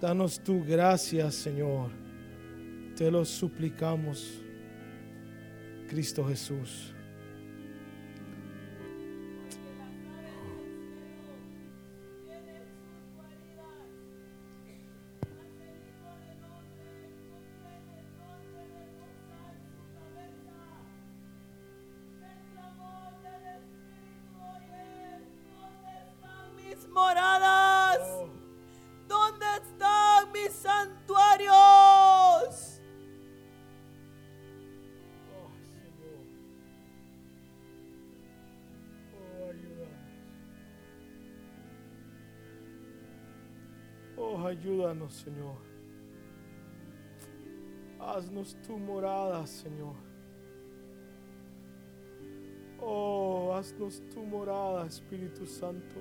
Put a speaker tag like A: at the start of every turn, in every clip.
A: Danos tu gracia, Señor. Te lo suplicamos, Cristo Jesús. Ayúdanos, Señor. Haznos tu morada, Señor. Oh, haznos tu morada, Espíritu Santo.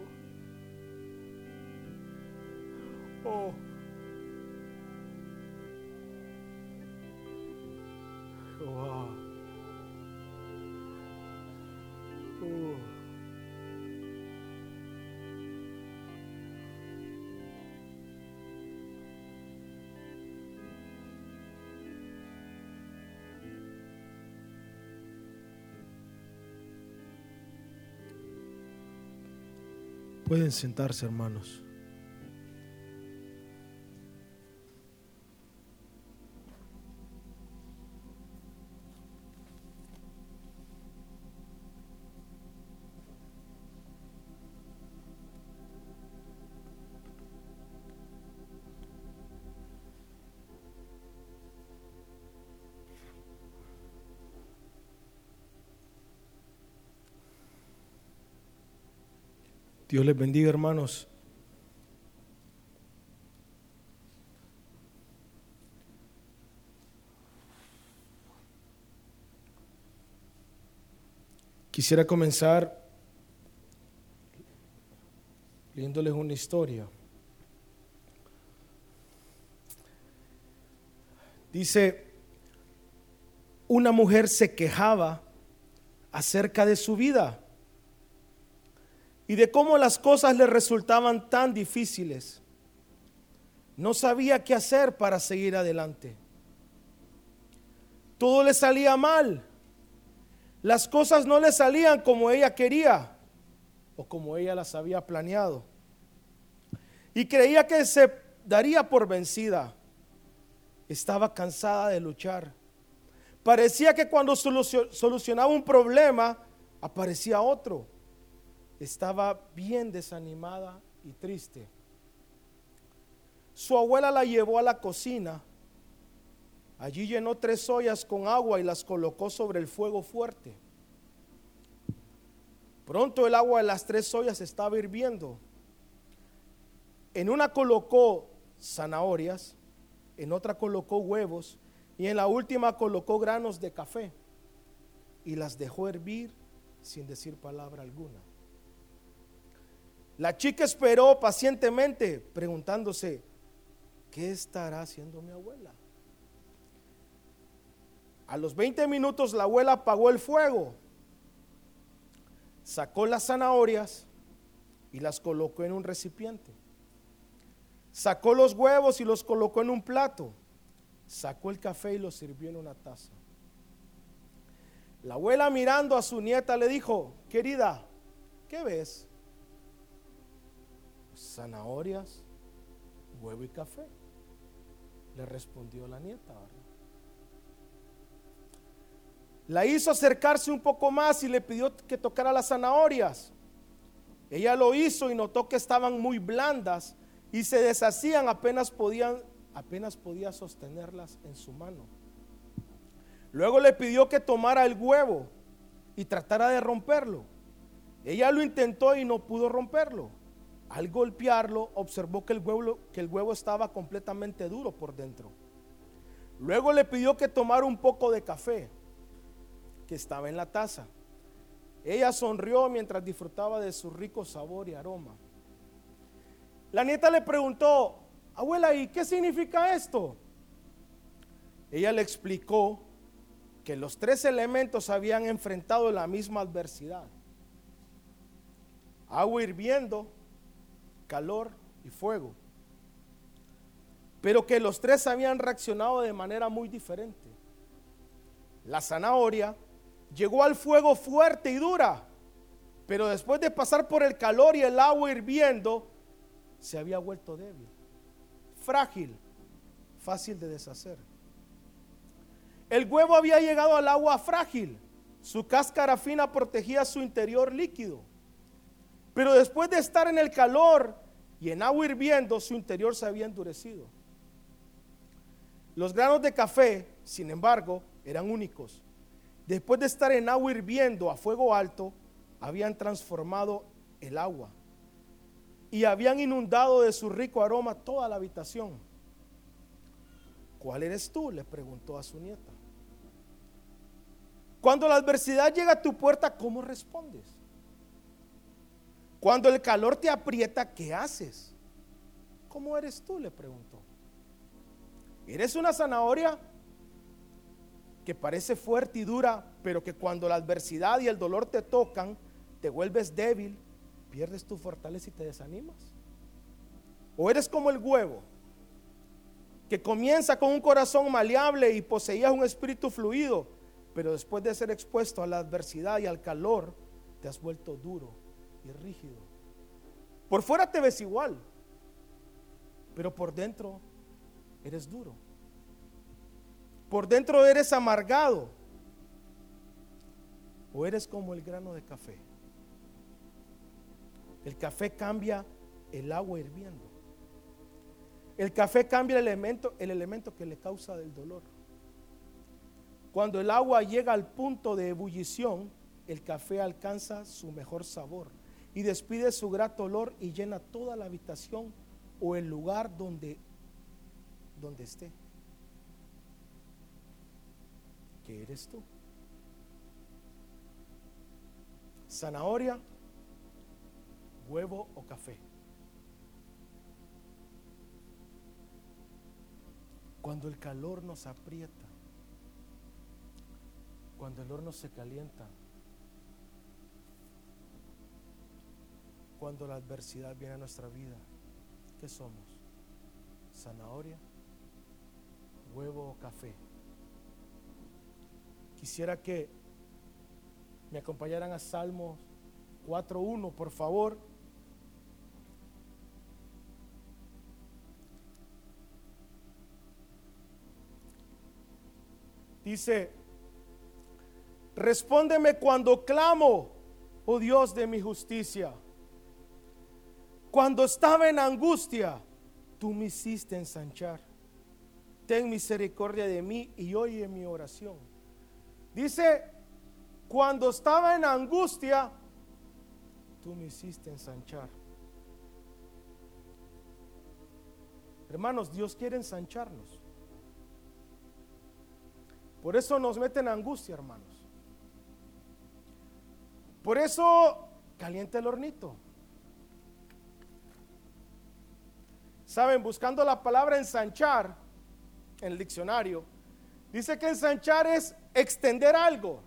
A: Pueden sentarse, hermanos. Dios les bendiga, hermanos. Quisiera comenzar leyéndoles una historia. Dice, una mujer se quejaba acerca de su vida y de cómo las cosas le resultaban tan difíciles. No sabía qué hacer para seguir adelante. Todo le salía mal. Las cosas no le salían como ella quería o como ella las había planeado. Y creía que se daría por vencida. Estaba cansada de luchar. Parecía que cuando solucionaba un problema, aparecía otro estaba bien desanimada y triste. Su abuela la llevó a la cocina. Allí llenó tres ollas con agua y las colocó sobre el fuego fuerte. Pronto el agua de las tres ollas estaba hirviendo. En una colocó zanahorias, en otra colocó huevos y en la última colocó granos de café y las dejó hervir sin decir palabra alguna. La chica esperó pacientemente preguntándose, ¿qué estará haciendo mi abuela? A los 20 minutos la abuela apagó el fuego, sacó las zanahorias y las colocó en un recipiente. Sacó los huevos y los colocó en un plato. Sacó el café y lo sirvió en una taza. La abuela mirando a su nieta le dijo, querida, ¿qué ves? Zanahorias, huevo y café. Le respondió la nieta. La hizo acercarse un poco más y le pidió que tocara las zanahorias. Ella lo hizo y notó que estaban muy blandas y se deshacían apenas podían apenas podía sostenerlas en su mano. Luego le pidió que tomara el huevo y tratara de romperlo. Ella lo intentó y no pudo romperlo. Al golpearlo, observó que el, huevo, estaba completamente duro por dentro. Luego le pidió que tomara un poco de café que estaba en la taza. Ella sonrió mientras disfrutaba de su rico sabor y aroma. La nieta le preguntó, abuela, ¿y qué significa esto? Ella le explicó que los tres elementos habían enfrentado la misma adversidad. Agua hirviendo, calor y fuego. pero que los tres habían reaccionado de manera muy diferente. La zanahoria llegó al fuego fuerte y dura, pero después de pasar por el calor y el agua hirviendo, se había vuelto débil, frágil, fácil de deshacer. El huevo había llegado al agua frágil, su cáscara fina protegía su interior líquido, pero después de estar en el calor y en agua hirviendo, su interior se había endurecido. Los granos de café, sin embargo, eran únicos. Después de estar en agua hirviendo a fuego alto, habían transformado el agua y habían inundado de su rico aroma toda la habitación. ¿Cuál eres tú? le preguntó a su nieta. Cuando la adversidad llega a tu puerta, ¿cómo respondes? Cuando el calor te aprieta, ¿qué haces? ¿Cómo eres tú? le preguntó. ¿Eres una zanahoria que parece fuerte y dura, pero que cuando la adversidad y el dolor te tocan, te vuelves débil, pierdes tu fortaleza y te desanimas? ¿O eres como el huevo, que comienza con un corazón maleable y poseías un espíritu fluido, pero después de ser expuesto a la adversidad y al calor, te has vuelto duro y rígido? Por fuera te ves igual, pero por dentro eres duro. Por dentro eres amargado. O eres como el grano de café. El café cambia el agua hirviendo. El café cambia el elemento, el elemento que le causa del dolor. Cuando el agua llega al punto de ebullición, el café alcanza su mejor sabor y despide su grato olor y llena toda la habitación o el lugar donde donde esté. ¿Qué eres tú? ¿Zanahoria, huevo o café? Cuando el calor nos aprieta, cuando el horno se calienta, cuando la adversidad viene a nuestra vida, ¿qué somos? ¿Zanahoria? huevo o café. Quisiera que me acompañaran a Salmos 4.1, por favor. Dice, respóndeme cuando clamo, oh Dios de mi justicia. Cuando estaba en angustia, tú me hiciste ensanchar ten misericordia de mí y oye mi oración. Dice, cuando estaba en angustia, tú me hiciste ensanchar. Hermanos, Dios quiere ensancharnos. Por eso nos mete en angustia, hermanos. Por eso caliente el hornito. Saben, buscando la palabra ensanchar, en el diccionario, dice que ensanchar es extender algo,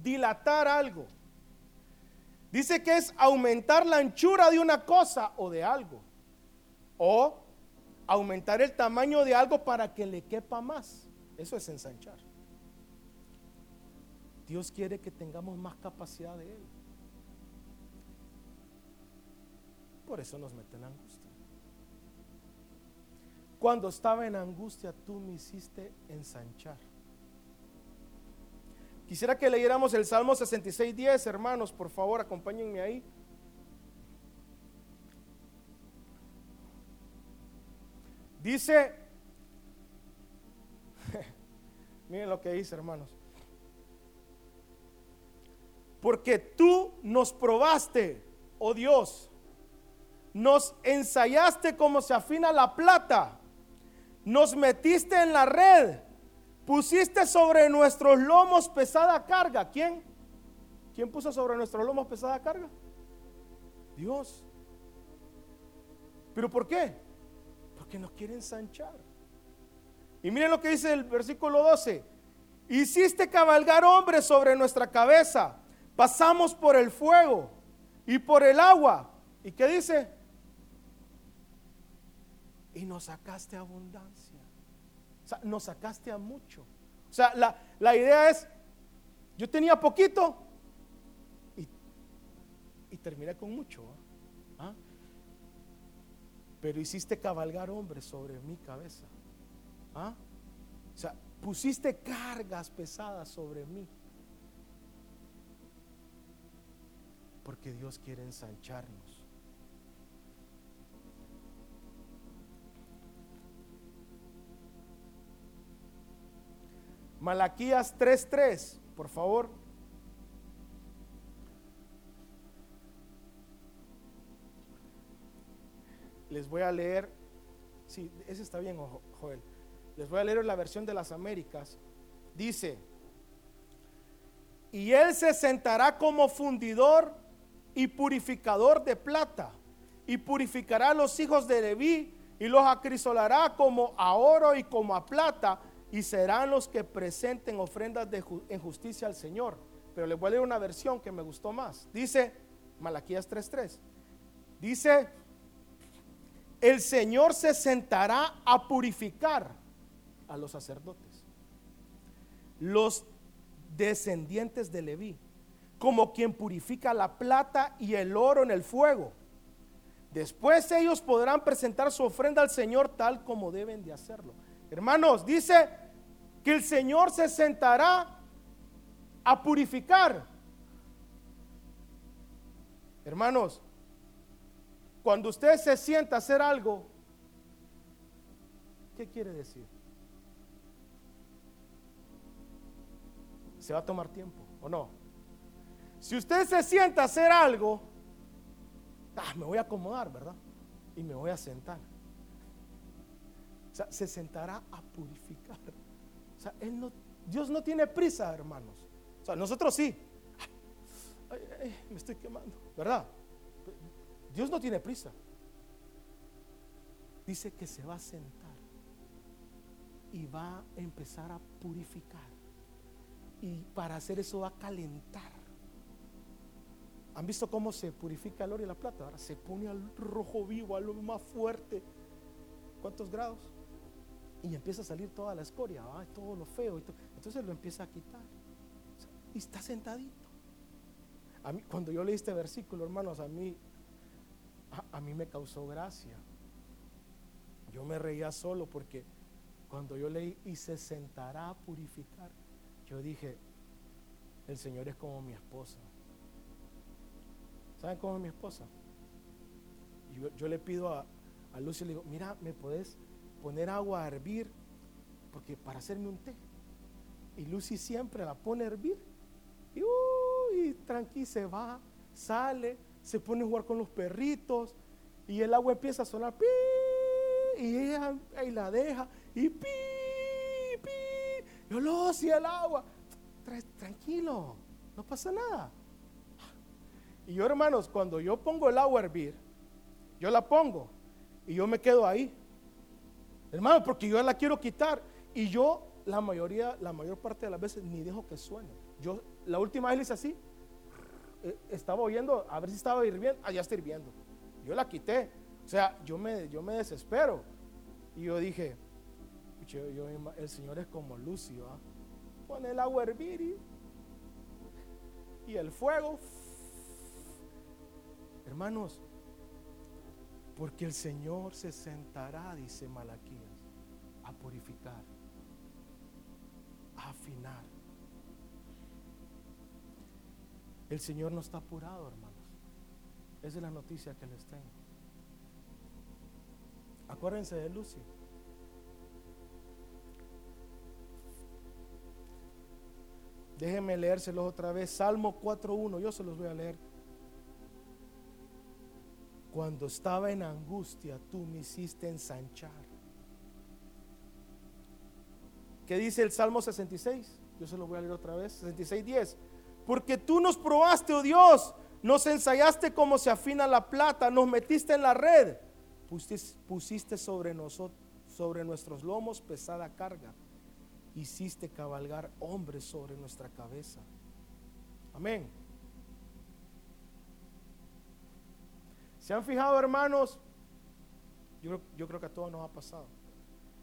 A: dilatar algo. Dice que es aumentar la anchura de una cosa o de algo. O aumentar el tamaño de algo para que le quepa más. Eso es ensanchar. Dios quiere que tengamos más capacidad de Él. Por eso nos mete en angustia. Cuando estaba en angustia, tú me hiciste ensanchar. Quisiera que leyéramos el Salmo 66.10, hermanos, por favor, acompáñenme ahí. Dice, miren lo que dice, hermanos. Porque tú nos probaste, oh Dios, nos ensayaste como se afina la plata nos metiste en la red, pusiste sobre nuestros lomos pesada carga. ¿Quién? ¿Quién puso sobre nuestros lomos pesada carga? Dios. ¿Pero por qué? Porque nos quiere ensanchar. Y miren lo que dice el versículo 12. Hiciste cabalgar hombres sobre nuestra cabeza. Pasamos por el fuego y por el agua. ¿Y qué dice? Y nos sacaste abundancia. O sea, nos sacaste a mucho. O sea, la, la idea es, yo tenía poquito y, y terminé con mucho. ¿Ah? Pero hiciste cabalgar hombres sobre mi cabeza. ¿Ah? O sea, pusiste cargas pesadas sobre mí. Porque Dios quiere ensancharnos. Malaquías 3:3, por favor. Les voy a leer, sí, ese está bien, Joel. Les voy a leer la versión de las Américas. Dice, y él se sentará como fundidor y purificador de plata, y purificará a los hijos de Leví, y los acrisolará como a oro y como a plata, y serán los que presenten ofrendas de en justicia al Señor. Pero les voy a leer una versión que me gustó más. Dice Malaquías 3:3. Dice, el Señor se sentará a purificar a los sacerdotes, los descendientes de Leví, como quien purifica la plata y el oro en el fuego. Después ellos podrán presentar su ofrenda al Señor tal como deben de hacerlo. Hermanos, dice que el Señor se sentará a purificar. Hermanos, cuando usted se sienta a hacer algo, ¿qué quiere decir? Se va a tomar tiempo, ¿o no? Si usted se sienta a hacer algo, ah, me voy a acomodar, ¿verdad? Y me voy a sentar. O sea, se sentará a purificar no, Dios no tiene prisa, hermanos. O sea, nosotros sí. me estoy quemando, ¿verdad? Dios no tiene prisa. Dice que se va a sentar y va a empezar a purificar. Y para hacer eso va a calentar. ¿Han visto cómo se purifica el oro y la plata? Ahora se pone al rojo vivo, a lo más fuerte. ¿Cuántos grados? Y empieza a salir toda la escoria, todo lo feo. Entonces lo empieza a quitar. Y está sentadito. A mí, cuando yo leí este versículo, hermanos, a mí, a, mí me causó gracia. Yo me reía solo porque cuando yo leí y se sentará a purificar, yo dije, el Señor es como mi esposa. ¿Saben cómo es mi esposa? Yo, yo le pido a, a Lucy, le digo, mira, ¿me puedes poner agua a hervir, porque para hacerme un té. Y Lucy siempre la pone a hervir. Y, uy, tranqui se va, sale, se pone a jugar con los perritos. Y el agua empieza a sonar. Pi, y ella ahí la deja. Y pi, pi. Yo lo si el agua. Tranquilo, no pasa nada. Y yo, hermanos, cuando yo pongo el agua a hervir, yo la pongo y yo me quedo ahí. Hermano, porque yo la quiero quitar. Y yo, la mayoría, la mayor parte de las veces, ni dejo que suene. Yo, la última vez le hice así. Eh, estaba oyendo, a ver si estaba hirviendo. Ah, está hirviendo. Yo la quité. O sea, yo me, yo me desespero. Y yo dije, el Señor es como Lucio. ¿ah? Pone el agua a hervir y, y el fuego. Hermanos, porque el Señor se sentará, dice Malaquías, a purificar, a afinar. El Señor no está apurado, hermanos. Esa es la noticia que les tengo. Acuérdense de Lucy. Déjenme leérselos otra vez. Salmo 4.1. Yo se los voy a leer. Cuando estaba en angustia, tú me hiciste ensanchar. ¿Qué dice el Salmo 66? Yo se lo voy a leer otra vez. 66, 10. Porque tú nos probaste, oh Dios, nos ensayaste como se afina la plata, nos metiste en la red, pusiste, sobre nosotros, sobre nuestros lomos pesada carga, hiciste cabalgar hombres sobre nuestra cabeza. Amén. ¿Se han fijado, hermanos? Yo creo que a todos nos ha pasado.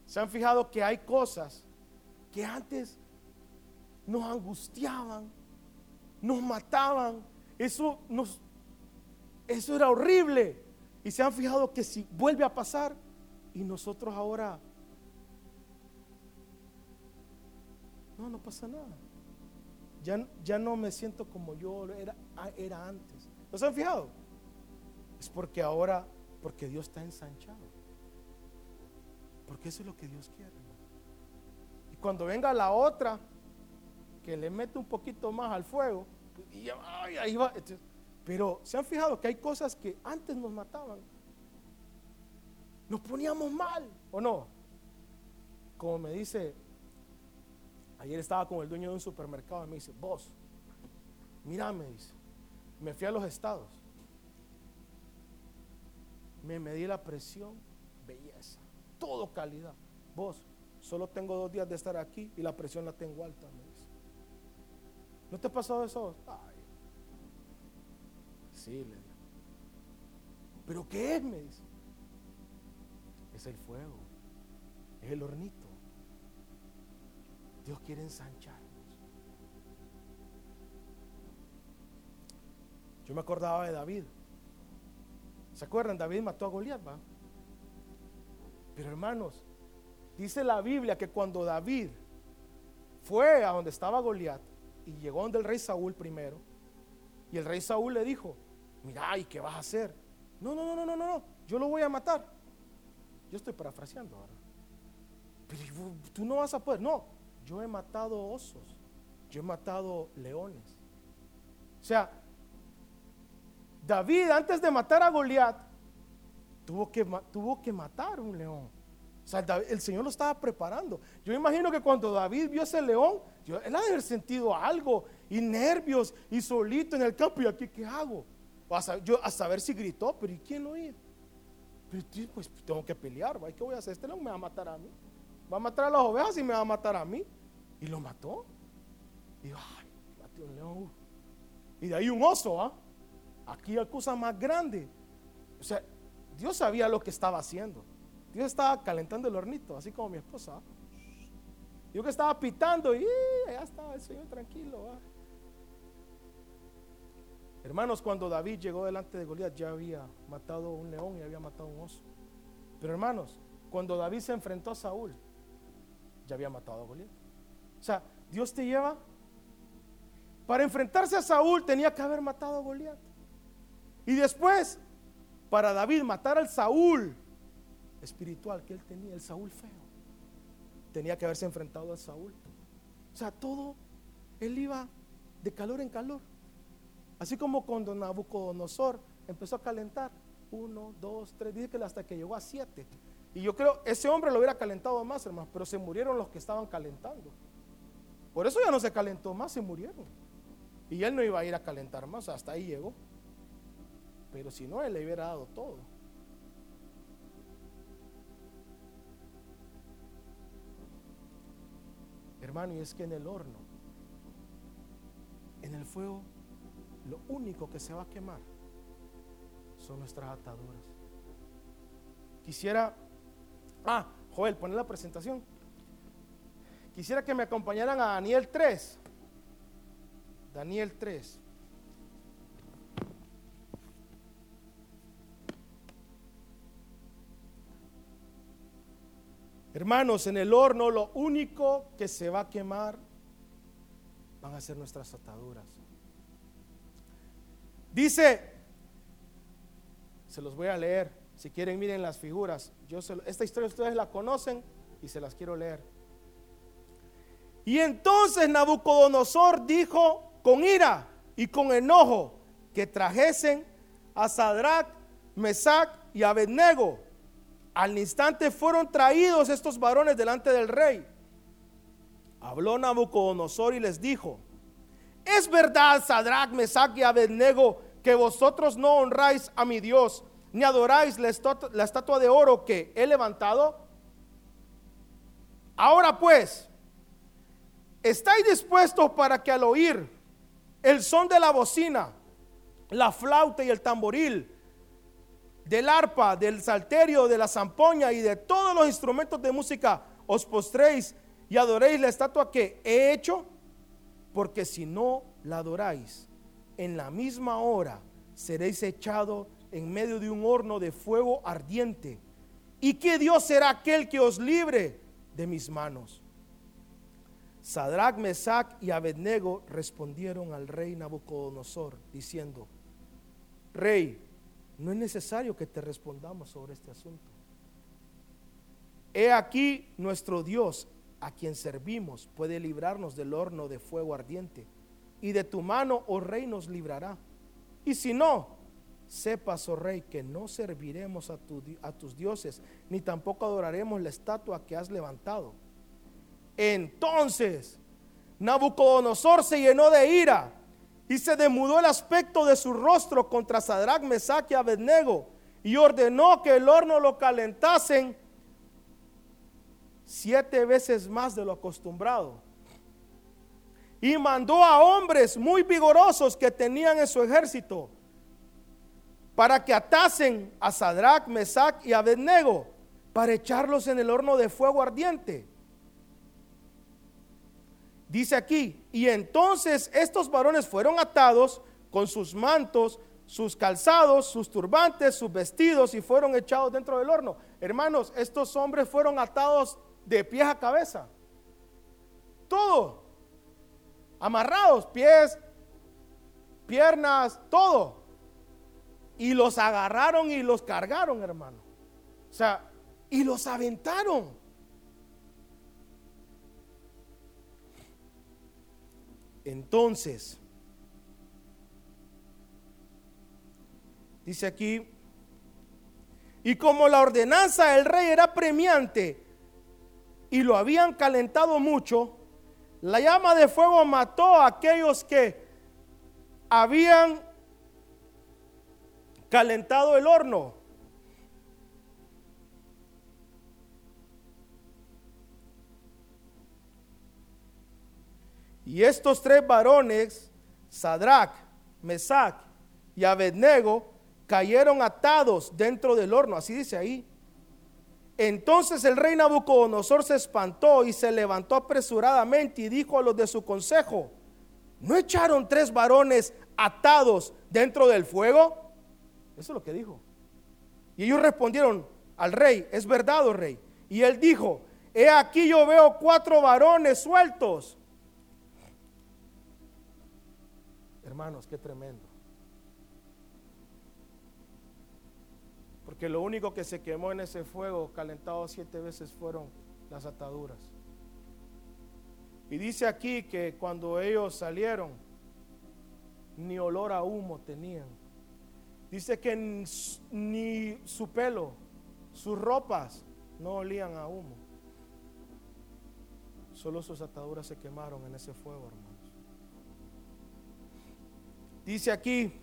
A: Se han fijado que hay cosas que antes nos angustiaban, nos mataban. Eso, nos, eso era horrible. Y se han fijado que si vuelve a pasar y nosotros ahora... No, no pasa nada. Ya, ya no me siento como yo era, era antes. ¿No se han fijado? Es porque ahora, porque Dios está ensanchado. Porque eso es lo que Dios quiere. Cuando venga la otra, que le mete un poquito más al fuego, y ahí va. Pero se han fijado que hay cosas que antes nos mataban. Nos poníamos mal, ¿o no? Como me dice, ayer estaba con el dueño de un supermercado y me dice, vos, mira, me dice, me fui a los estados, me medí la presión, belleza, todo calidad. Vos, solo tengo dos días de estar aquí y la presión la tengo alta, me dice. ¿No te ha pasado eso? Ay. Sí, le digo. ¿Pero qué es? Me dice. Es el fuego, es el hornito. Dios quiere ensancharnos. Yo me acordaba de David. ¿Se acuerdan? David mató a Goliat, ¿va? Pero hermanos, dice la Biblia que cuando David fue a donde estaba Goliat y llegó donde el rey Saúl primero, y el rey Saúl le dijo, mira, ¿y qué vas a hacer? No, no, no, no, no, no, yo lo voy a matar. Yo estoy parafraseando ahora. Pero tú no vas a poder. No, yo he matado osos, yo he matado leones. O sea, David antes de matar a Goliat tuvo que, tuvo que matar un león. Sea, el Señor lo estaba preparando. Yo imagino que cuando David vio ese león, él ha de haber sentido algo y nervios y solito en el campo. ¿Y aquí qué hago? A yo a saber si gritó, pero ¿y quién lo oía? pues tengo que pelear. ¿Qué voy a hacer? Este león me va a matar a mí. Va a matar a las ovejas y me va a matar a mí. Y lo mató. Y ay, maté un león. Y de ahí un oso. Aquí hay cosa más grande. O sea, Dios sabía lo que estaba haciendo. Dios estaba calentando el hornito, así como mi esposa. Yo que estaba pitando y ya estaba el Señor tranquilo. Hermanos, cuando David llegó delante de Goliat ya había matado un león y había matado un oso. Pero hermanos, cuando David se enfrentó a Saúl, ya había matado a Goliat. O sea, Dios te lleva. Para enfrentarse a Saúl tenía que haber matado a Goliat. Y después, para David matar al Saúl espiritual que él tenía, el Saúl feo, tenía que haberse enfrentado a Saúl. O sea, todo, él iba de calor en calor. Así como cuando Nabucodonosor empezó a calentar, uno, dos, tres, dice que hasta que llegó a siete. Y yo creo, ese hombre lo hubiera calentado más, hermano, pero se murieron los que estaban calentando. Por eso ya no se calentó más, se murieron. Y él no iba a ir a calentar más, hasta ahí llegó. Pero si no, él le hubiera dado todo. Hermano, y es que en el horno, en el fuego, lo único que se va a quemar son nuestras ataduras. Quisiera, ah, Joel, poner la presentación. Quisiera que me acompañaran a Daniel 3. Daniel 3. Hermanos, en el horno lo único que se va a quemar van a ser nuestras ataduras. Dice, se los voy a leer, si quieren miren las figuras. Yo esta historia ustedes la conocen y se las quiero leer. Y entonces Nabucodonosor dijo con ira y con enojo que trajesen a Sadrach, Mesach y Abednego. Al instante fueron traídos estos varones delante del rey. Habló Nabucodonosor y les dijo: Es verdad, Sadrach, Mesach y Abednego, que vosotros no honráis a mi Dios, ni adoráis la estatua de oro que he levantado. Ahora pues, ¿Estáis dispuestos para que al oír el son de la bocina, la flauta y el tamboril, del arpa, del salterio, de la zampoña y de todos los instrumentos de música, os postréis y adoréis la estatua que he hecho, porque si no la adoráis, en la misma hora seréis echado en medio de un horno de fuego ardiente. ¿Y qué Dios será aquel que os libre de mis manos? Sadrach, Mesach y Abednego respondieron al rey Nabucodonosor diciendo, Rey, no es necesario que te respondamos sobre este asunto. He aquí nuestro Dios, a quien servimos, puede librarnos del horno de fuego ardiente, y de tu mano, oh rey, nos librará. Y si no, sepas, oh rey, que no serviremos a, a tus dioses, ni tampoco adoraremos la estatua que has levantado. Entonces, Nabucodonosor se llenó de ira y se demudó el aspecto de su rostro contra Sadrach, Mesach y Abednego y ordenó que el horno lo calentasen siete veces más de lo acostumbrado. Y mandó a hombres muy vigorosos que tenían en su ejército para que atasen a Sadrach, Mesach y Abednego para echarlos en el horno de fuego ardiente. Dice aquí, y entonces estos varones fueron atados con sus mantos, sus calzados, sus turbantes, sus vestidos y fueron echados dentro del horno. Hermanos, estos hombres fueron atados de pies a cabeza. Todo. Amarrados, pies, piernas, todo. Y los agarraron y los cargaron, hermano. O sea, y los aventaron. Entonces, dice aquí, y como la ordenanza del rey era premiante y lo habían calentado mucho, la llama de fuego mató a aquellos que habían calentado el horno. Y estos tres varones, Sadrach, Mesach y Abednego, cayeron atados dentro del horno, así dice ahí. Entonces el rey Nabucodonosor se espantó y se levantó apresuradamente y dijo a los de su consejo, ¿no echaron tres varones atados dentro del fuego? Eso es lo que dijo. Y ellos respondieron al rey, es verdad, oh rey. Y él dijo, he aquí yo veo cuatro varones sueltos Hermanos, qué tremendo. Porque lo único que se quemó en ese fuego calentado siete veces fueron las ataduras. Y dice aquí que cuando ellos salieron, ni olor a humo tenían. Dice que ni su pelo, sus ropas no olían a humo. Solo sus ataduras se quemaron en ese fuego, hermano. Dice aquí,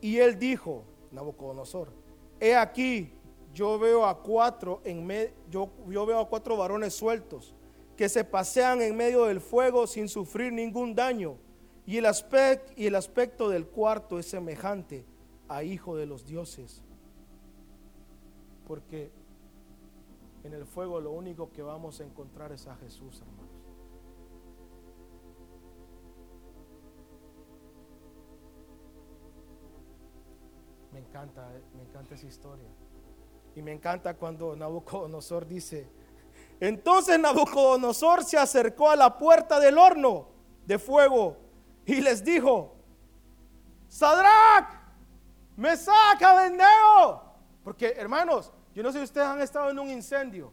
A: y él dijo, Nabucodonosor, he aquí, yo veo a cuatro en yo, yo veo a cuatro varones sueltos que se pasean en medio del fuego sin sufrir ningún daño. Y el, y el aspecto del cuarto es semejante a hijo de los dioses. Porque en el fuego lo único que vamos a encontrar es a Jesús, hermano. Me encanta esa historia. Y me encanta cuando Nabucodonosor dice, entonces Nabucodonosor se acercó a la puerta del horno de fuego y les dijo, Sadrach, me saca Abednego. Porque hermanos, yo no sé si ustedes han estado en un incendio,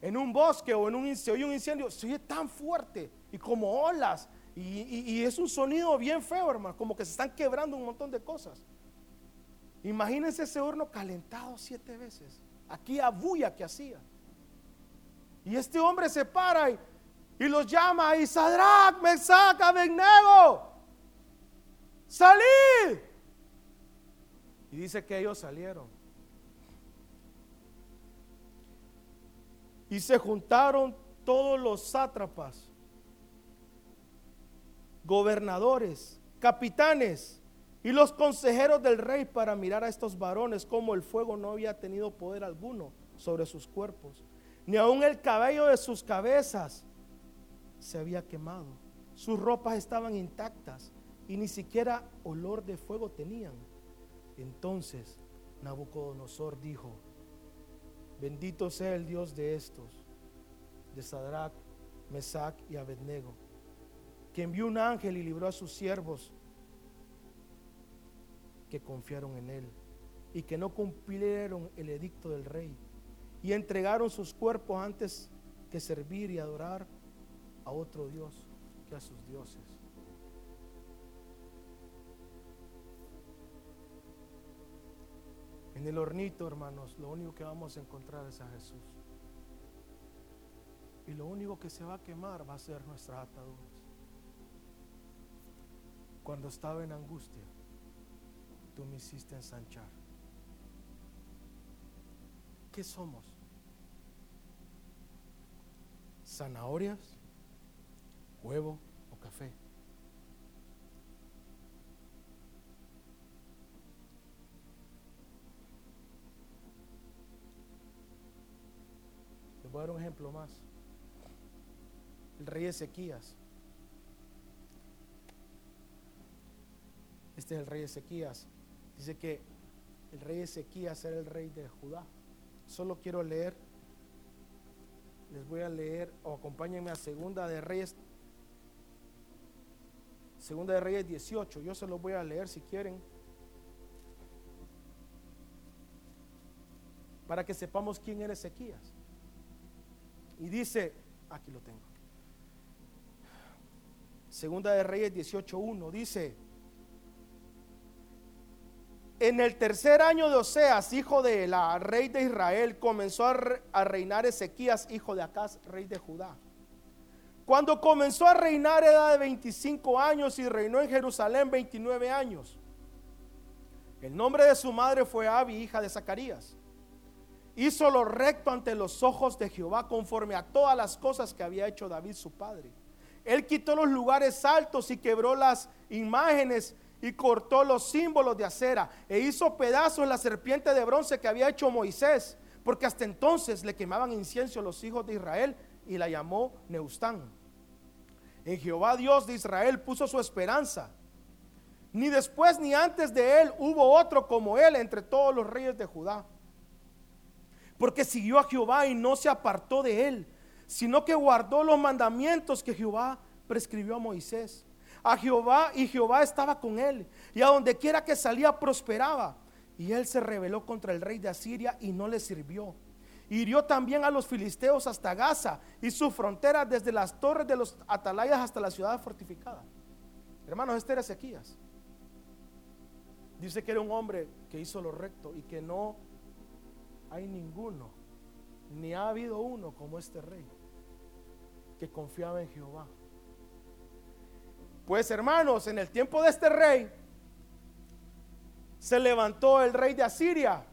A: en un bosque o en un, oye un incendio, se oye tan fuerte y como olas y, y es un sonido bien feo, hermano, como que se están quebrando un montón de cosas. Imagínense ese horno calentado siete veces. Aquí a bulla que hacía. Y este hombre se para y, los llama y Sadrach, me saca Abednego. Salid. Y dice que ellos salieron. Y se juntaron todos los sátrapas, gobernadores, capitanes Y los consejeros del rey para mirar a estos varones como el fuego no había tenido poder alguno sobre sus cuerpos, ni aun el cabello de sus cabezas se había quemado. Sus ropas estaban intactas y ni siquiera olor de fuego tenían. Entonces Nabucodonosor dijo, bendito sea el Dios de estos, de Sadrach, Mesach y Abednego, que envió un ángel y libró a sus siervos que confiaron en él y que no cumplieron el edicto del rey y entregaron sus cuerpos antes que servir y adorar a otro Dios que a sus dioses. En el hornito, hermanos, lo único que vamos a encontrar es a Jesús. Y lo único que se va a quemar va a ser nuestras ataduras. Cuando estaba en angustia, tú me hiciste ensanchar. ¿Qué somos? ¿Zanahorias? ¿Huevo o café? Les voy a dar un ejemplo más. El rey Ezequías. Este es el rey Ezequías. Dice que el rey Ezequías era el rey de Judá. Solo quiero leer, les voy a leer, o acompáñenme a Segunda de Reyes, Segunda de Reyes 18. Yo se los voy a leer si quieren. Para que sepamos quién era Ezequías. Y dice, aquí lo tengo. Segunda de Reyes 18.1 dice, en el tercer año de Oseas, hijo de la rey de Israel, comenzó a, reinar Ezequías, hijo de Acaz, rey de Judá. Cuando comenzó a reinar edad de 25 años y reinó en Jerusalén 29 años. El nombre de su madre fue Abi, hija de Zacarías. Hizo lo recto ante los ojos de Jehová conforme a todas las cosas que había hecho David su padre. Él quitó los lugares altos y quebró las imágenes y cortó los símbolos de acera e hizo pedazos la serpiente de bronce que había hecho Moisés, porque hasta entonces le quemaban incienso los hijos de Israel y la llamó Neustán. En Jehová Dios de Israel puso su esperanza. Ni después ni antes de él hubo otro como él entre todos los reyes de Judá. Porque siguió a Jehová y no se apartó de él, sino que guardó los mandamientos que Jehová prescribió a Moisés a Jehová y Jehová estaba con él. Y a donde quiera que salía prosperaba. Y él se rebeló contra el rey de Asiria y no le sirvió. Hirió también a los filisteos hasta Gaza y su frontera desde las torres de los atalayas hasta la ciudad fortificada. Hermanos, este era Ezequías. Dice que era un hombre que hizo lo recto y que no hay ninguno, ni ha habido uno como este rey, que confiaba en Jehová. Pues hermanos, en el tiempo de este rey, se levantó el rey de Asiria.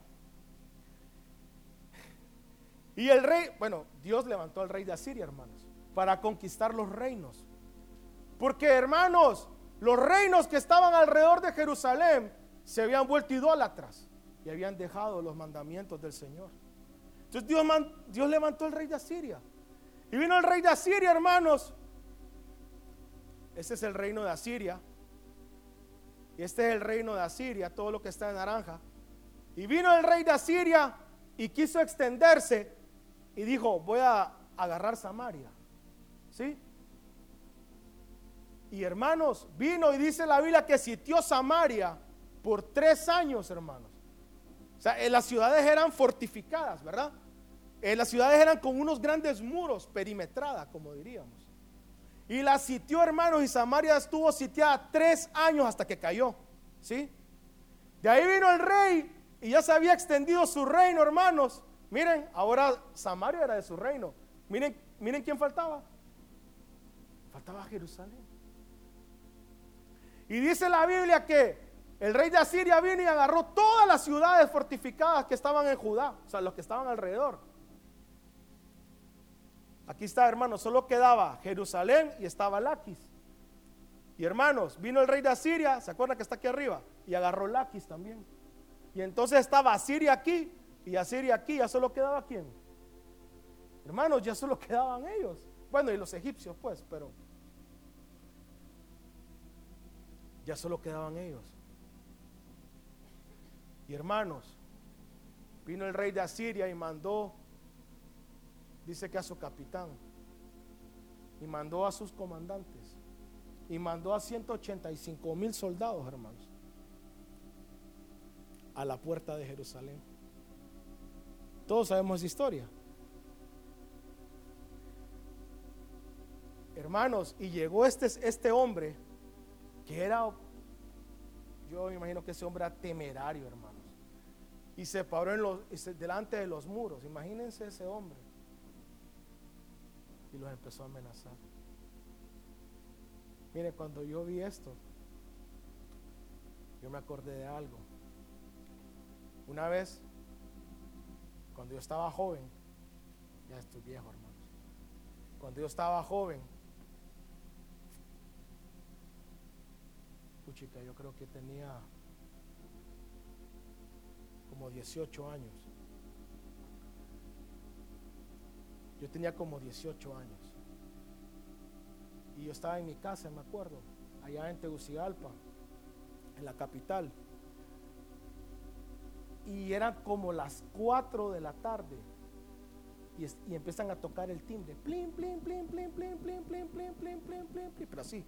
A: Y el rey, bueno, Dios levantó al rey de Asiria, hermanos, para conquistar los reinos. Porque, hermanos, los reinos que estaban alrededor de Jerusalén se habían vuelto idólatras y habían dejado los mandamientos del Señor. Entonces Dios, Dios levantó al rey de Asiria. Y vino el rey de Asiria, hermanos, este es el reino de Asiria. Y este es el reino de Asiria, todo lo que está en naranja. Y vino el rey de Asiria y quiso extenderse y dijo, voy a agarrar Samaria. ¿Sí? Y hermanos, vino y dice la Biblia que sitió Samaria por tres años, hermanos. O sea, las ciudades eran fortificadas, ¿verdad? las ciudades eran con unos grandes muros, perimetradas, como diríamos. Y la sitió, hermanos, y Samaria estuvo sitiada tres años hasta que cayó. ¿Sí? De ahí vino el rey y ya se había extendido su reino, hermanos. Miren, ahora Samaria era de su reino. Miren, miren quién faltaba. Faltaba Jerusalén. Y dice la Biblia que el rey de Asiria vino y agarró todas las ciudades fortificadas que estaban en Judá, o sea, los que estaban alrededor. Aquí está, hermano, solo quedaba Jerusalén y estaba Laquis. Y hermanos, vino el rey de Asiria, ¿se acuerdan que está aquí arriba? Y agarró Laquis también. Y entonces estaba Asiria aquí y Asiria aquí, ya solo quedaba quién. Hermanos, ya solo quedaban ellos. Bueno, y los egipcios pues, pero ya solo quedaban ellos. Y hermanos, vino el rey de Asiria y mandó, dice que a su capitán, y mandó a sus comandantes, y mandó a 185 mil soldados, hermanos, a la puerta de Jerusalén. Todos sabemos esa historia. Hermanos, y llegó este, este hombre que era, yo me imagino que ese hombre era temerario, hermanos. Y se paró en los, delante de los muros. Imagínense ese hombre. Y los empezó a amenazar. Mire, cuando yo vi esto, yo me acordé de algo. Una vez, cuando yo estaba joven, ya estoy viejo, hermanos. Cuando yo estaba joven, puchica, yo creo que tenía como 18 años. Yo tenía como 18 años. Y yo estaba en mi casa, me acuerdo, allá en Tegucigalpa, en la capital. Y eran como las 4 de la tarde. Y, empiezan a tocar el timbre. Plin, plin, plin, plin, plin, plin, plin, plin, plin, plin, plin, plin, pero así.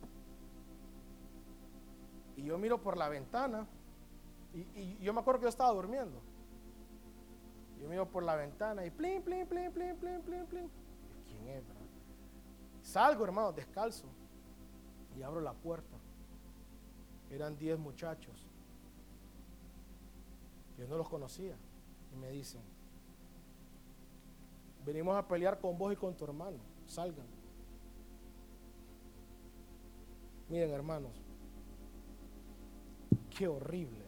A: Y yo miro por la ventana. Y, yo me acuerdo que yo estaba durmiendo. Yo miro por la ventana y plin, plin, plin, plin, plin, plin, plin. ¿Quién es, Salgo, hermano, descalzo. Y abro la puerta. Eran 10 muchachos. Yo no los conocía. Y me dicen, venimos a pelear con vos y con tu hermano. Salgan. Miren, hermanos, qué horrible.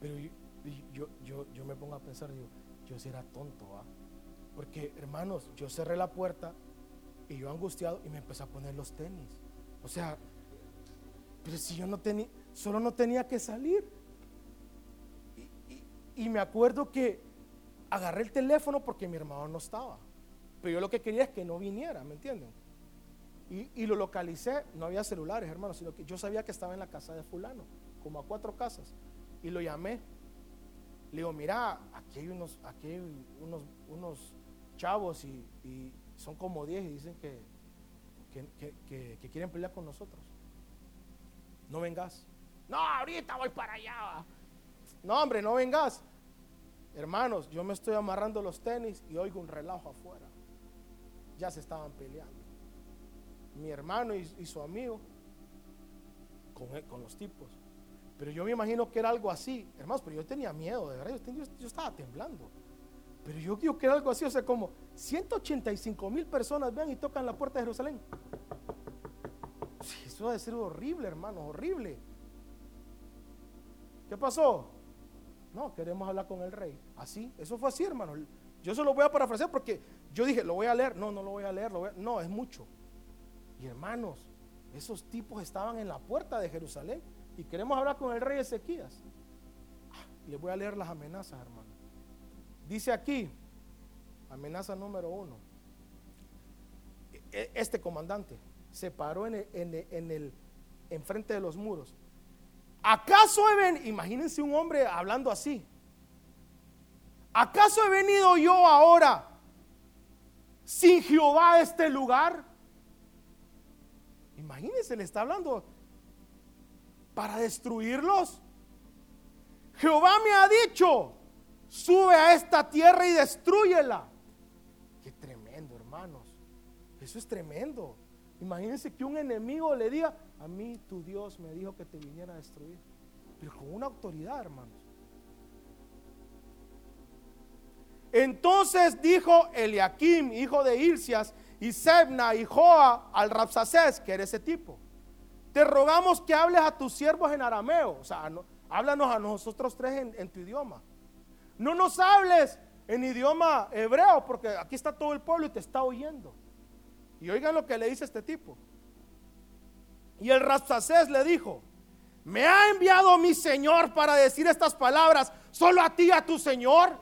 A: Pero yo, yo, yo, me pongo a pensar, digo, yo si era tonto, ¿ah? Porque, hermanos, yo cerré la puerta y yo angustiado y me empecé a poner los tenis. O sea, pero si yo no tenía, solo no tenía que salir. Y, me acuerdo que agarré el teléfono porque mi hermano no estaba. Pero yo lo que quería es que no viniera, ¿me entienden? Y, y, lo localicé, no había celulares, hermano, sino que yo sabía que estaba en la casa de fulano, como a cuatro casas. Y lo llamé. Le digo, mira, aquí hay unos, aquí unos, unos chavos y, son como 10 y dicen que, que, quieren pelear con nosotros. No vengas. No, ahorita voy para allá. No, hombre, no vengas. Hermanos, yo me estoy amarrando los tenis y oigo un relajo afuera. Ya se estaban peleando. Mi hermano y, su amigo con, con los tipos. Pero yo me imagino que era algo así, hermanos, pero yo tenía miedo, de verdad, yo, estaba temblando. Pero yo digo que era algo así, o sea, como 185 mil personas vean y tocan la puerta de Jerusalén. Eso va a ser horrible, hermano, horrible. ¿Qué pasó? No, queremos hablar con el rey. Así, eso fue así, hermano. Yo se lo voy a parafrasear porque yo dije, lo voy a leer. No, no lo voy a leer. No, es mucho. Y hermanos, esos tipos estaban en la puerta de Jerusalén y queremos hablar con el rey Ezequías. Les voy a leer las amenazas, hermano. Dice aquí, amenaza número uno. E, este comandante se paró en el, enfrente de los muros. ¿Acaso he venido? Imagínense un hombre hablando así. ¿Acaso he venido yo ahora sin Jehová a este lugar? Imagínense, le está hablando para destruirlos. Jehová me ha dicho, sube a esta tierra y destruyela. Qué tremendo, hermanos. Eso es tremendo. Imagínense que un enemigo le diga, a mí tu Dios me dijo que te viniera a destruir. Pero con una autoridad, hermanos. Entonces dijo Eliakim, hijo de Ilcias, y Sebna y Joa al Rapsacés, que era ese tipo te rogamos que hables a tus siervos en arameo. O sea, háblanos a nosotros tres en, tu idioma. No nos hables en idioma hebreo, porque aquí está todo el pueblo y te está oyendo. Y oigan lo que le dice este tipo. Y el Rapsacés le dijo, ¿me ha enviado mi Señor para decir estas palabras solo a ti, a tu Señor?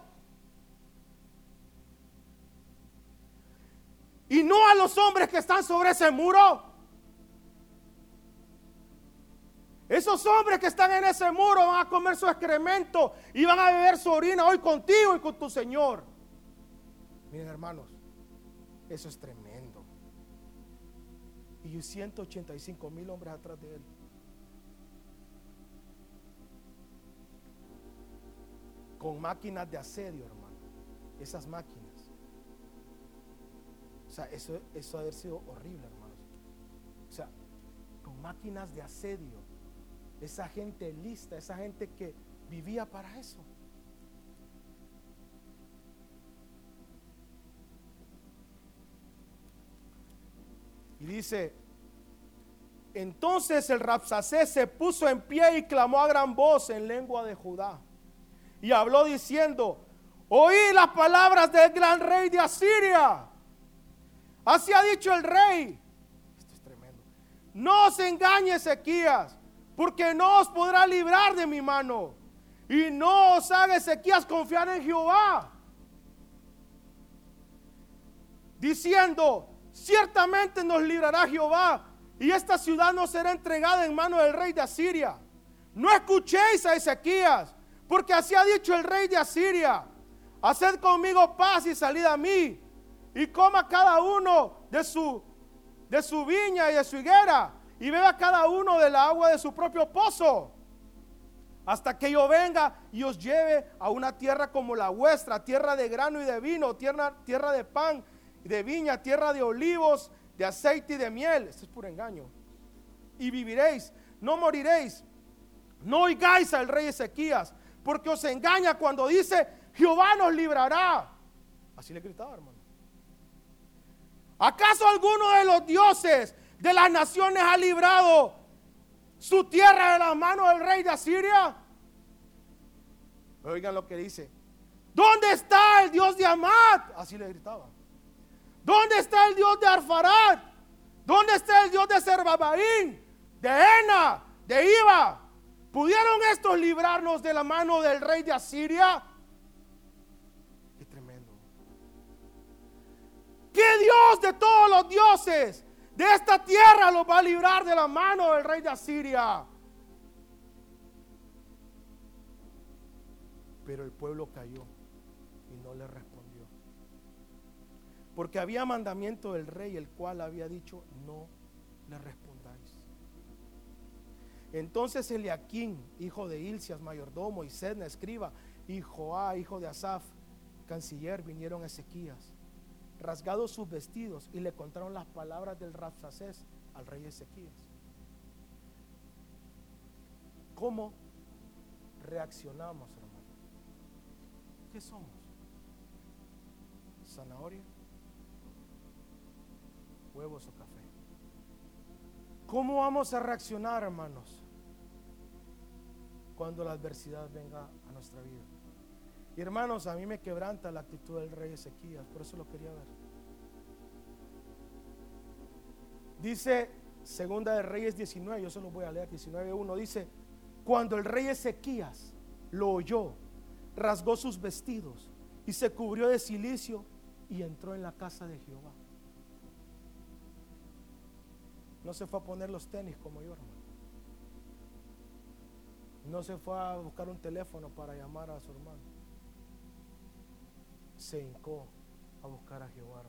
A: Y no a los hombres que están sobre ese muro. Esos hombres que están en ese muro van a comer su excremento y van a beber su orina hoy contigo y con tu Señor. Miren hermanos, eso es tremendo. Y 185 mil hombres atrás de él. Con máquinas de asedio, hermano. Esas máquinas. O sea, eso, eso ha haber sido horrible, hermanos. O sea, con máquinas de asedio esa gente lista, esa gente que vivía para eso. Y dice, entonces el Rapsacés se puso en pie y clamó a gran voz en lengua de Judá. Y habló diciendo, oí las palabras del gran rey de Asiria. Así ha dicho el rey. Esto es tremendo. No se engañe Ezequías porque no os podrá librar de mi mano. Y no os haga Ezequías confiar en Jehová. Diciendo, ciertamente nos librará Jehová y esta ciudad no será entregada en mano del rey de Asiria. No escuchéis a Ezequías, porque así ha dicho el rey de Asiria. Haced conmigo paz y salid a mí, y coma cada uno de su, de su viña y de su higuera, y beba cada uno del agua de su propio pozo. Hasta que yo venga y os lleve a una tierra como la vuestra, tierra de grano y de vino, tierra, tierra de pan de viña, tierra de olivos, de aceite y de miel. Esto es puro engaño. Y viviréis, no moriréis. No oigáis al rey Ezequías, porque os engaña cuando dice, Jehová nos librará. Así le gritaba, hermano. ¿Acaso alguno de los dioses de las naciones ha librado su tierra de la mano del rey de Asiria. Oigan lo que dice. ¿Dónde está el Dios de Amat? Así le gritaba. ¿Dónde está el Dios de Arfarat? ¿Dónde está el Dios de Serbabaín? De Ena, de Iba. ¿Pudieron estos librarnos de la mano del rey de Asiria? Qué tremendo. ¿Qué Dios de todos los dioses de esta tierra los va a librar de la mano del rey de Asiria. Pero el pueblo cayó y no le respondió. Porque había mandamiento del rey, el cual había dicho, no le respondáis. Entonces Eliaquín, hijo de Ilcias, mayordomo, y Sedna, escriba, y Joá, hijo de Asaf, canciller, vinieron a Ezequías rasgados sus vestidos y le contaron las palabras del Rapsacés al rey Ezequías. ¿Cómo reaccionamos, hermano? ¿Qué somos? ¿Zanahoria? ¿Huevos o café? ¿Cómo vamos a reaccionar, hermanos, cuando la adversidad venga a nuestra vida? Y hermanos, a mí me quebranta la actitud del rey Ezequías, por eso lo quería ver. Dice Segunda de Reyes 19, yo se lo voy a leer, 19.1, dice, cuando el rey Ezequías lo oyó, rasgó sus vestidos y se cubrió de silicio y entró en la casa de Jehová. No se fue a poner los tenis como yo, hermano. No se fue a buscar un teléfono para llamar a su hermano se hincó a buscar a Jehová.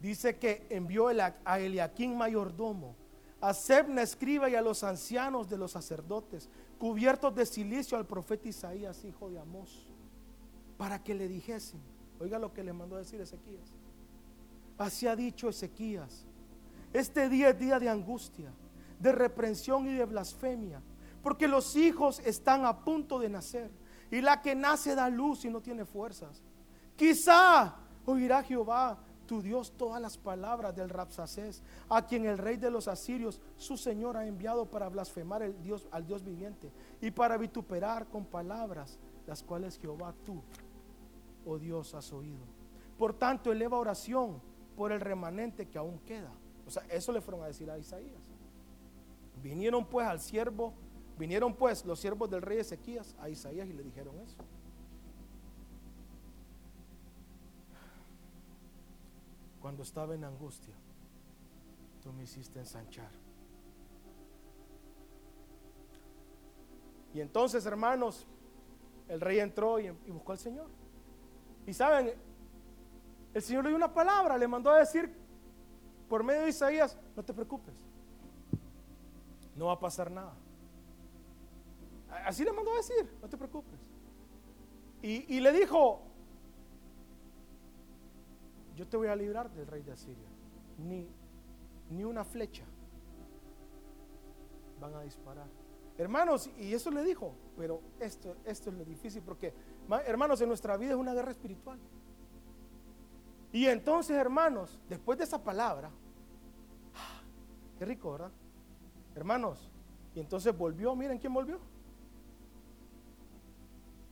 A: Dice que envió a Eliaquín mayordomo, a Sebna escriba y a los ancianos de los sacerdotes, cubiertos de silicio al profeta Isaías, hijo de Amós, para que le dijesen, oiga lo que le mandó a decir Ezequías. Así ha dicho Ezequías, este día es día de angustia, de reprensión y de blasfemia, porque los hijos están a punto de nacer y la que nace da luz y no tiene fuerzas. Quizá oirá Jehová, tu Dios, todas las palabras del Rapsacés, a quien el rey de los asirios, su Señor, ha enviado para blasfemar el Dios, al Dios viviente y para vituperar con palabras las cuales Jehová tú, oh Dios, has oído. Por tanto, eleva oración por el remanente que aún queda. O sea, eso le fueron a decir a Isaías. Vinieron pues al siervo, vinieron pues los siervos del rey Ezequías a Isaías y le dijeron eso. Cuando estaba en angustia, tú me hiciste ensanchar. Y entonces, hermanos, el rey entró y, y buscó al Señor. Y saben, el Señor le dio una palabra, le mandó a decir por medio de Isaías, no te preocupes, no va a pasar nada. Así le mandó a decir, no te preocupes. Y, le dijo, yo te voy a librar del rey de Asiria. Ni, ni una flecha van a disparar. Hermanos, y eso le dijo, pero esto, esto es lo difícil porque, hermanos, en nuestra vida es una guerra espiritual. Y entonces, hermanos, después de esa palabra, ¡ah! qué rico, ¿verdad? Hermanos, y entonces volvió, miren quién volvió.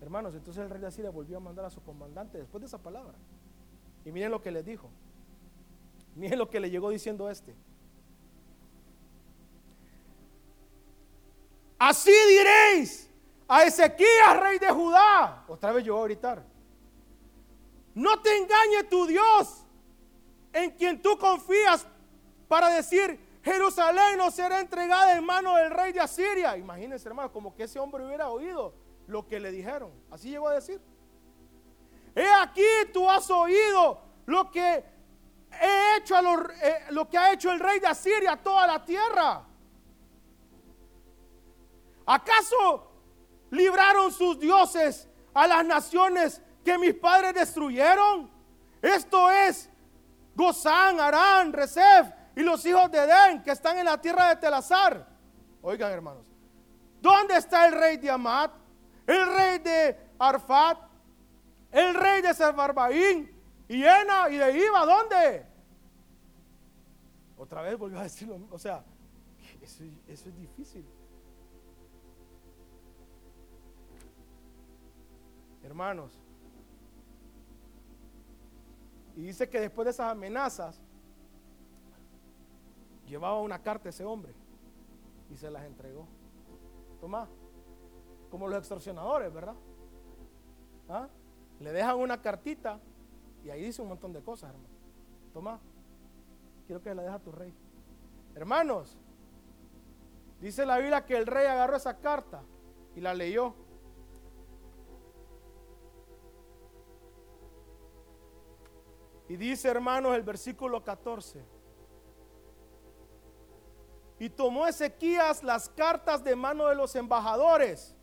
A: Hermanos, entonces el rey de Asiria volvió a mandar a su comandante después de esa palabra. Y miren lo que les dijo. Miren lo que le llegó diciendo este. Así diréis a Ezequías, rey de Judá. Otra vez yo voy a gritar. No te engañe tu Dios en quien tú confías para decir, Jerusalén no será entregada en manos del rey de Asiria. Imagínense, hermano, como que ese hombre hubiera oído lo que le dijeron. Así llegó a decir. He aquí tú has oído lo que he hecho a los, eh, lo que ha hecho el rey de Asiria a toda la tierra. ¿Acaso libraron sus dioses a las naciones que mis padres destruyeron? Esto es Gozán, Arán, Resef y los hijos de Edén que están en la tierra de Telazar. Oigan, hermanos, ¿dónde está el rey de Amat? El rey de Arfat, el rey de Serbarbaín y Ena y de Iba, ¿dónde? Otra vez volvió a decirlo, o sea, eso es difícil. hermanos. Y dice que después de esas amenazas, llevaba una carta ese hombre y se las entregó. Toma, como los extorsionadores, ¿verdad? ¿Ah? Le dejan una cartita y ahí dice un montón de cosas, hermano. Toma, quiero que la deje a tu rey. Hermanos, dice la Biblia que el rey agarró esa carta y la leyó. Y dice, hermanos, el versículo 14. Y tomó Ezequías las cartas de mano de los embajadores.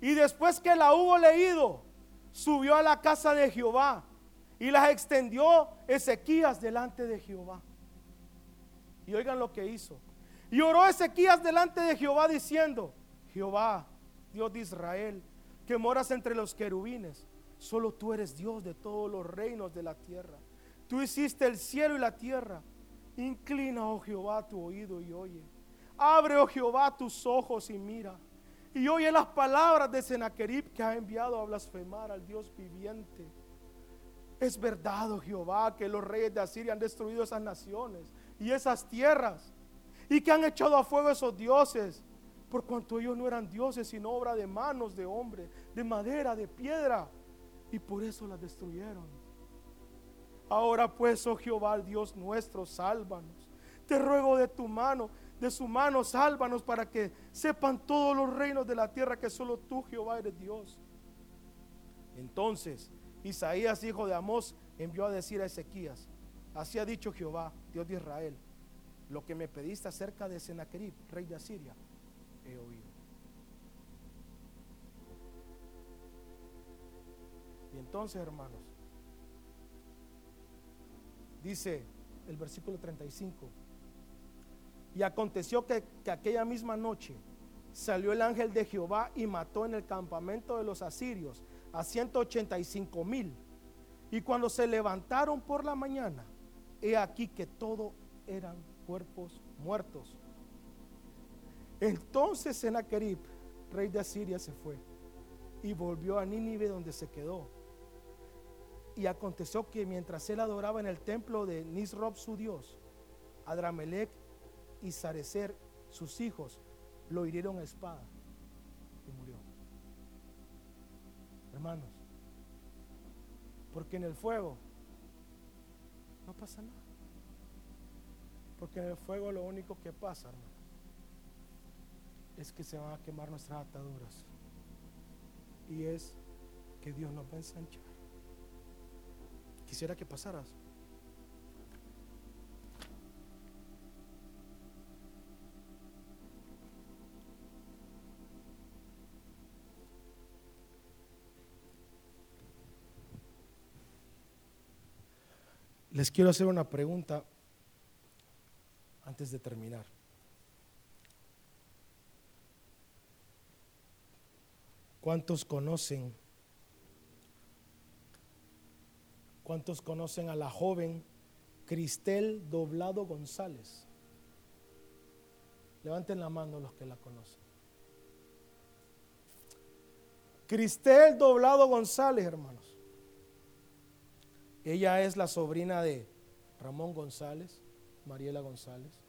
A: Y después que la hubo leído, subió a la casa de Jehová y las extendió Ezequías delante de Jehová. Y oigan lo que hizo. Y oró Ezequías delante de Jehová diciendo, Jehová, Dios de Israel, que moras entre los querubines Solo tú eres Dios de todos los reinos de la tierra. Tú hiciste el cielo y la tierra. Inclina, oh Jehová, tu oído y oye. Abre, oh Jehová, tus ojos y mira. Y oye las palabras de Sennacherib que ha enviado a blasfemar al Dios viviente. Es verdad, oh Jehová, que los reyes de Asiria han destruido esas naciones y esas tierras y que han echado a fuego esos dioses, por cuanto ellos no eran dioses, sino obra de manos de hombre, de madera, de piedra y por eso la destruyeron. Ahora pues, oh Jehová, Dios nuestro, sálvanos. Te ruego de tu mano, de su mano, sálvanos para que sepan todos los reinos de la tierra que solo tú, Jehová, eres Dios. Entonces, Isaías, hijo de Amós, envió a decir a Ezequías, así ha dicho Jehová, Dios de Israel, lo que me pediste acerca de Sennacherib, rey de Asiria, he oído. Y entonces, hermanos, dice el versículo 35, y aconteció que, aquella misma noche salió el ángel de Jehová y mató en el campamento de los asirios a 185 mil. Y cuando se levantaron por la mañana, he aquí que todo eran cuerpos muertos. Entonces Sennacherib, rey de Asiria, se fue y volvió a Nínive donde se quedó y aconteció que mientras él adoraba en el templo de Nisrob su Dios, Adramelech y Sarecer, sus hijos, lo hirieron a espada y murió. Hermanos, porque en el fuego no pasa nada. Porque en el fuego lo único que pasa, hermanos, es que se van a quemar nuestras ataduras. Y es que Dios nos va a ensanchar. Quisiera que pasaras. Les quiero hacer una pregunta antes de terminar. ¿Cuántos conocen? ¿Cuántos conocen a la joven Cristel Doblado González? Levanten la mano los que la conocen. Cristel Doblado González, hermanos. Ella es la sobrina de Ramón González, Mariela González.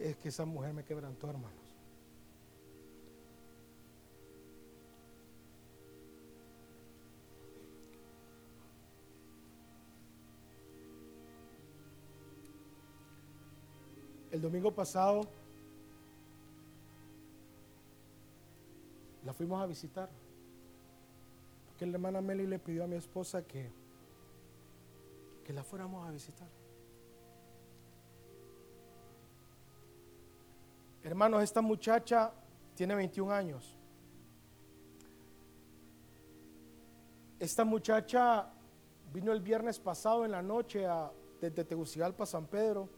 A: Es que esa mujer me quebrantó, hermanos. El domingo pasado la fuimos a visitar. Porque la hermana Meli le pidió a mi esposa que, que la fuéramos a visitar. Hermanos, esta muchacha tiene 21 años. Esta muchacha vino el viernes pasado en la noche desde Tegucigalpa San Pedro